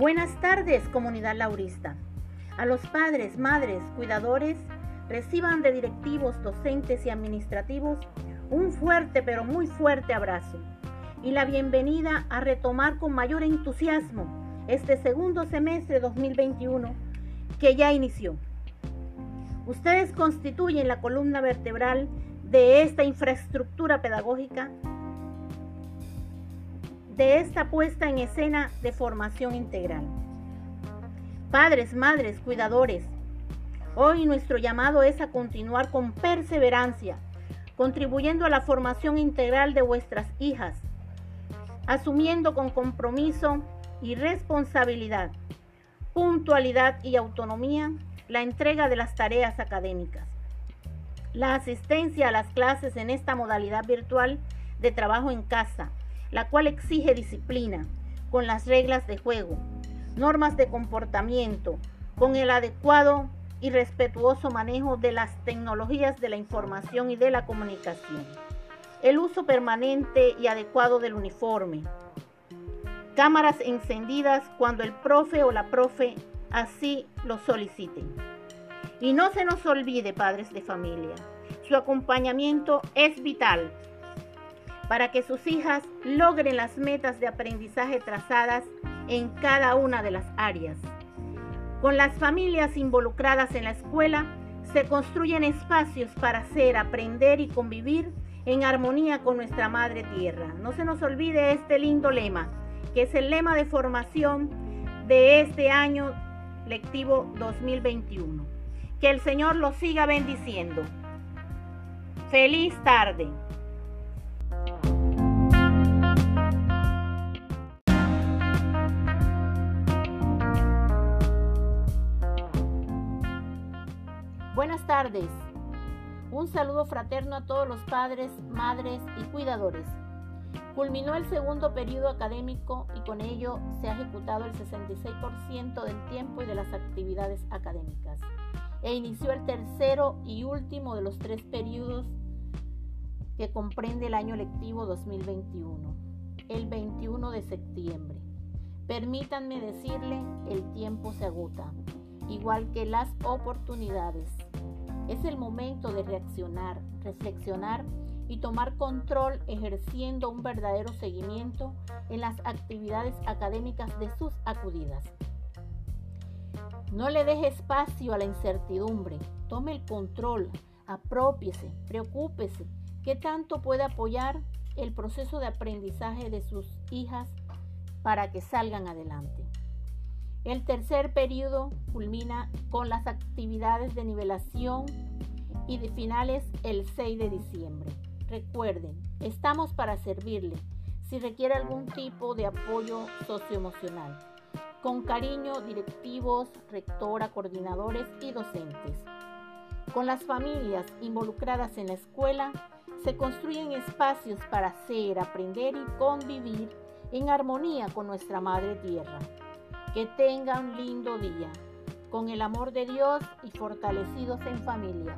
Buenas tardes, comunidad laurista. A los padres, madres, cuidadores, reciban de directivos, docentes y administrativos un fuerte pero muy fuerte abrazo y la bienvenida a retomar con mayor entusiasmo este segundo semestre 2021 que ya inició. Ustedes constituyen la columna vertebral de esta infraestructura pedagógica, de esta puesta en escena de formación integral. Padres, madres, cuidadores, hoy nuestro llamado es a continuar con perseverancia, contribuyendo a la formación integral de vuestras hijas, asumiendo con compromiso y responsabilidad, puntualidad y autonomía la entrega de las tareas académicas. La asistencia a las clases en esta modalidad virtual de trabajo en casa, la cual exige disciplina, con las reglas de juego, normas de comportamiento, con el adecuado y respetuoso manejo de las tecnologías de la información y de la comunicación, el uso permanente y adecuado del uniforme, cámaras encendidas cuando el profe o la profe así lo soliciten. Y no se nos olvide, padres de familia, su acompañamiento es vital para que sus hijas logren las metas de aprendizaje trazadas en cada una de las áreas. Con las familias involucradas en la escuela, se construyen espacios para hacer, aprender y convivir en armonía con nuestra Madre Tierra. No se nos olvide este lindo lema, que es el lema de formación de este año lectivo 2021. Que el Señor lo siga bendiciendo. Feliz tarde. Buenas tardes. Un saludo fraterno a todos los padres, madres y cuidadores. Culminó el segundo periodo académico y con ello se ha ejecutado el 66% del tiempo y de las actividades académicas. E inició el tercero y último de los tres periodos que comprende el año lectivo 2021, el 21 de septiembre. Permítanme decirle, el tiempo se agota, igual que las oportunidades. Es el momento de reaccionar, reflexionar y tomar control ejerciendo un verdadero seguimiento en las actividades académicas de sus acudidas. No le deje espacio a la incertidumbre, tome el control, apropiese, preocúpese, qué tanto puede apoyar el proceso de aprendizaje de sus hijas para que salgan adelante. El tercer periodo culmina con las actividades de nivelación y de finales el 6 de diciembre. Recuerden, estamos para servirle si requiere algún tipo de apoyo socioemocional. Con cariño, directivos, rectora, coordinadores y docentes. Con las familias involucradas en la escuela, se construyen espacios para hacer, aprender y convivir en armonía con nuestra Madre Tierra. Que tengan un lindo día, con el amor de Dios y fortalecidos en familia.